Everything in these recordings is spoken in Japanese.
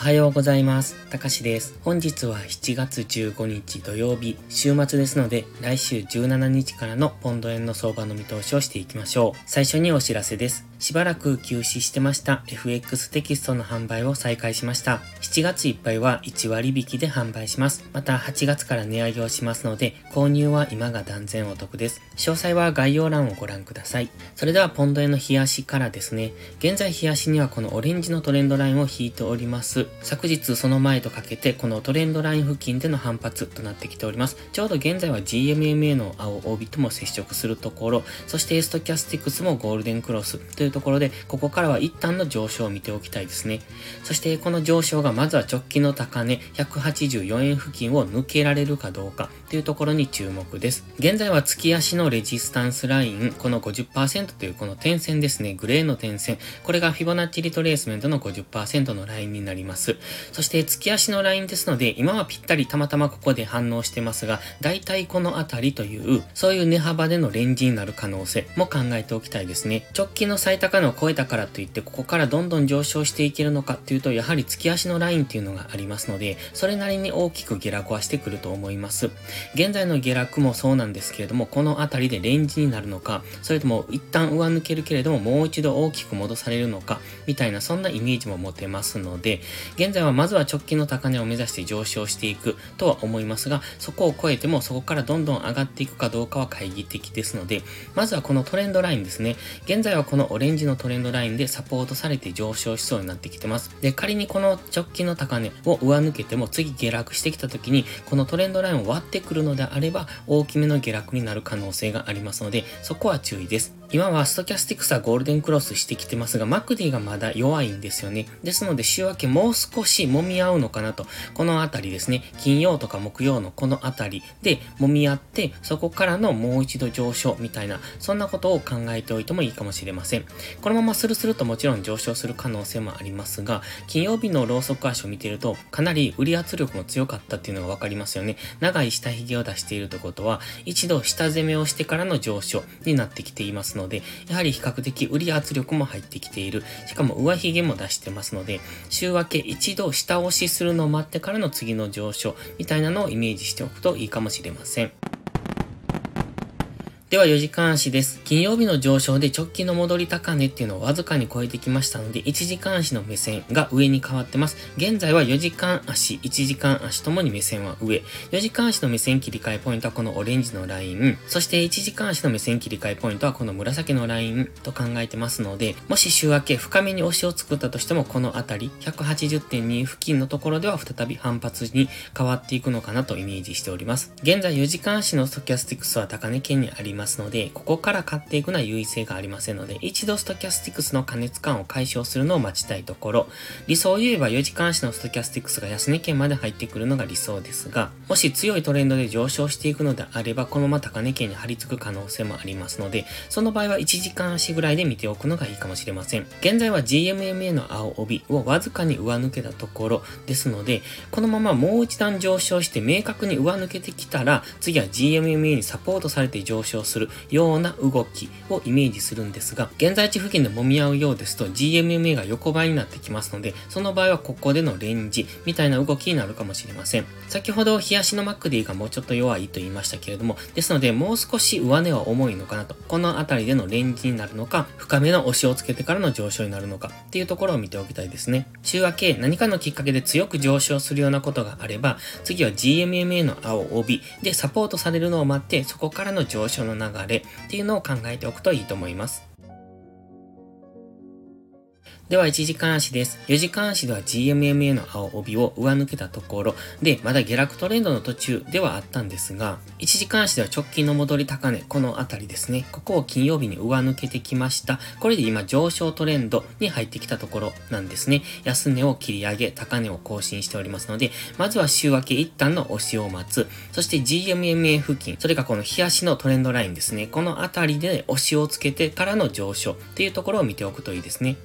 おはようございます。たかしです。本日は7月15日土曜日、週末ですので、来週17日からのポンド円の相場の見通しをしていきましょう。最初にお知らせです。しばらく休止してました FX テキストの販売を再開しました。7月いっぱいは1割引きで販売します。また8月から値上げをしますので、購入は今が断然お得です。詳細は概要欄をご覧ください。それではポンド円の冷やしからですね。現在冷やしにはこのオレンジのトレンドラインを引いております。昨日その前とかけてこのトレンドライン付近での反発となってきております。ちょうど現在は GMMA の青帯とも接触するところ、そしてストキャスティクスもゴールデンクロスというところで、ここからは一旦の上昇を見ておきたいですね。そしてこの上昇がまずは直近の高値184円付近を抜けられるかどうかというところに注目です。現在は月足のレジスタンスライン、この50%というこの点線ですね、グレーの点線、これがフィボナッチリトレースメントの50%のラインになります。そして月足のラインですので、今はぴったりたまたまここで反応してますが、だいたいこのあたりという、そういう値幅でのレンジになる可能性も考えておきたいですね。直近の最高値を超えたからといって、ここからどんどん上昇していけるのかっていうと、やはり月足のラインっていうのがありますので、それなりに大きく下落はしてくると思います。現在の下落もそうなんですけれども、このあたりでレンジになるのか、それとも一旦上抜けるけれども、もう一度大きく戻されるのか、みたいなそんなイメージも持てますので、現在はまずは直近の高値を目指して上昇していくとは思いますが、そこを超えてもそこからどんどん上がっていくかどうかは懐疑的ですので、まずはこのトレンドラインですね。現在はこのオレンジのトレンドラインでサポートされて上昇しそうになってきてます。で、仮にこの直近の高値を上抜けても次下落してきた時に、このトレンドラインを割ってくるのであれば、大きめの下落になる可能性がありますので、そこは注意です。今はストキャスティクスはゴールデンクロスしてきてますが、マクディがまだ弱いんですよね。ですので週明けもう少し揉み合うのかなと。このあたりですね。金曜とか木曜のこのあたりで揉み合って、そこからのもう一度上昇みたいな、そんなことを考えておいてもいいかもしれません。このままスルスルともちろん上昇する可能性もありますが、金曜日のローソク足を見ていると、かなり売り圧力も強かったっていうのがわかりますよね。長い下髭を出しているということは、一度下攻めをしてからの上昇になってきていますので、やはり比較的売り圧力も入ってきている。しかも上髭も出してますので、週明け一度下押しするのを待ってからの次の上昇みたいなのをイメージしておくといいかもしれません。では4時間足です。金曜日の上昇で直近の戻り高値っていうのをわずかに超えてきましたので、1時間足の目線が上に変わってます。現在は4時間足、1時間足ともに目線は上。4時間足の目線切り替えポイントはこのオレンジのライン。そして1時間足の目線切り替えポイントはこの紫のラインと考えてますので、もし週明け深めに押しを作ったとしても、このあたり、180.2付近のところでは再び反発に変わっていくのかなとイメージしております。現在4時間足のストキャスティクスは高値圏にあります。ますので、ここから買っていくのは優位性がありませんので、一度ストキャスティクスの過熱感を解消するのを待ちたいところ、理想を言えば4時間足のストキャスティクスが安値圏まで入ってくるのが理想ですが、もし強いトレンドで上昇していくのであれば、このまま高値圏に張り付く可能性もありますので、その場合は1時間足ぐらいで見ておくのがいいかもしれません。現在は GMMA の青帯をわずかに上抜けたところですので、このままもう一段上昇して明確に上抜けてきたら、次は GMMA にサポートされて上昇するするような動きをイメージするんですが、現在地付近で揉み合うようですと GMMA が横ばいになってきますので、その場合はここでのレンジみたいな動きになるかもしれません。先ほど冷やしのマックディがもうちょっと弱いと言いましたけれども、ですのでもう少し上値は重いのかなと。この辺りでのレンジになるのか、深めの押しをつけてからの上昇になるのかっていうところを見ておきたいですね。週明け何かのきっかけで強く上昇するようなことがあれば、次は GMMA の青帯でサポートされるのを待って、そこからの上昇の流れっていうのを考えておくといいと思います。では、1時間足です。4時間足では GMMA の青帯を上抜けたところで、まだ下落トレンドの途中ではあったんですが、1時間足では直近の戻り高値、このあたりですね。ここを金曜日に上抜けてきました。これで今上昇トレンドに入ってきたところなんですね。安値を切り上げ、高値を更新しておりますので、まずは週明け一旦の押しを待つ。そして GMMA 付近、それがこの日足のトレンドラインですね。このあたりで押しをつけてからの上昇っていうところを見ておくといいですね。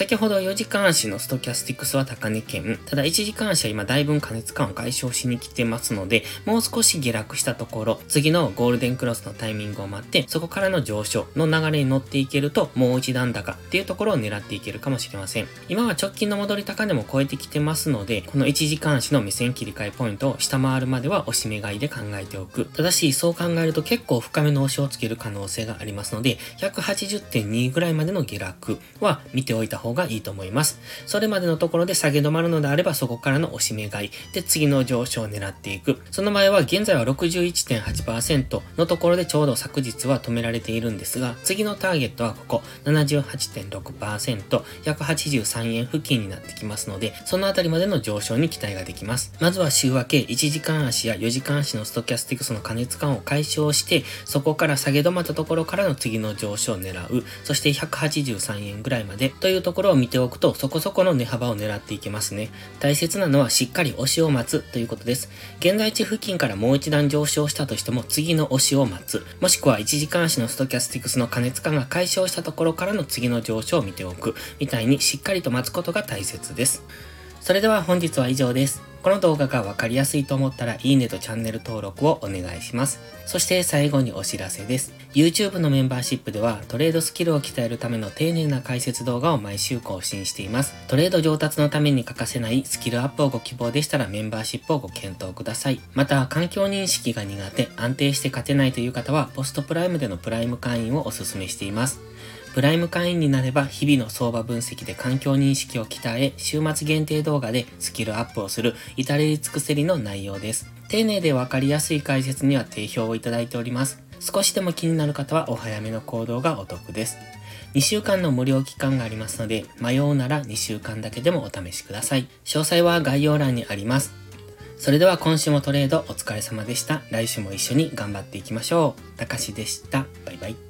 先ほど4時間足のストキャスティクスは高値圏。ただ1時間足は今だいぶ加熱感を解消しに来てますので、もう少し下落したところ、次のゴールデンクロスのタイミングを待って、そこからの上昇の流れに乗っていけると、もう一段高っていうところを狙っていけるかもしれません。今は直近の戻り高値も超えてきてますので、この1時間足の目線切り替えポイントを下回るまでは押し目買いで考えておく。ただし、そう考えると結構深めの押しをつける可能性がありますので、180.2ぐらいまでの下落は見ておいた方ががいいと思います。それまでのところで下げ止まるのであれば、そこからの押し目買いで次の上昇を狙っていく。その場合は現在は61.8%のところでちょうど昨日は止められているんですが、次のターゲットはここ78.6%、183円付近になってきますので、そのあたりまでの上昇に期待ができます。まずは週明け1時間足や4時間足のストキャスティクスの加熱感を解消して、そこから下げ止まったところからの次の上昇を狙う。そして183円ぐらいまでというところころを見ておくと、そこそこの値幅を狙っていけますね。大切なのはしっかり押しを待つということです。現在地付近からもう一段上昇したとしても、次の押しを待つ。もしくは1時間足のストキャスティクスの加熱感が解消したところからの次の上昇を見ておく。みたいにしっかりと待つことが大切です。それでは本日は以上です。この動画がわかりやすいと思ったらいいねとチャンネル登録をお願いします。そして最後にお知らせです。YouTube のメンバーシップではトレードスキルを鍛えるための丁寧な解説動画を毎週更新しています。トレード上達のために欠かせないスキルアップをご希望でしたらメンバーシップをご検討ください。また、環境認識が苦手、安定して勝てないという方はポストプライムでのプライム会員をお勧めしています。プライム会員になれば日々の相場分析で環境認識を鍛え、週末限定動画でスキルアップをする至れり尽くせりの内容です。丁寧でわかりやすい解説には定評をいただいております。少しでも気になる方はお早めの行動がお得です。2週間の無料期間がありますので、迷うなら2週間だけでもお試しください。詳細は概要欄にあります。それでは今週もトレードお疲れ様でした。来週も一緒に頑張っていきましょう。たかしでした。バイバイ。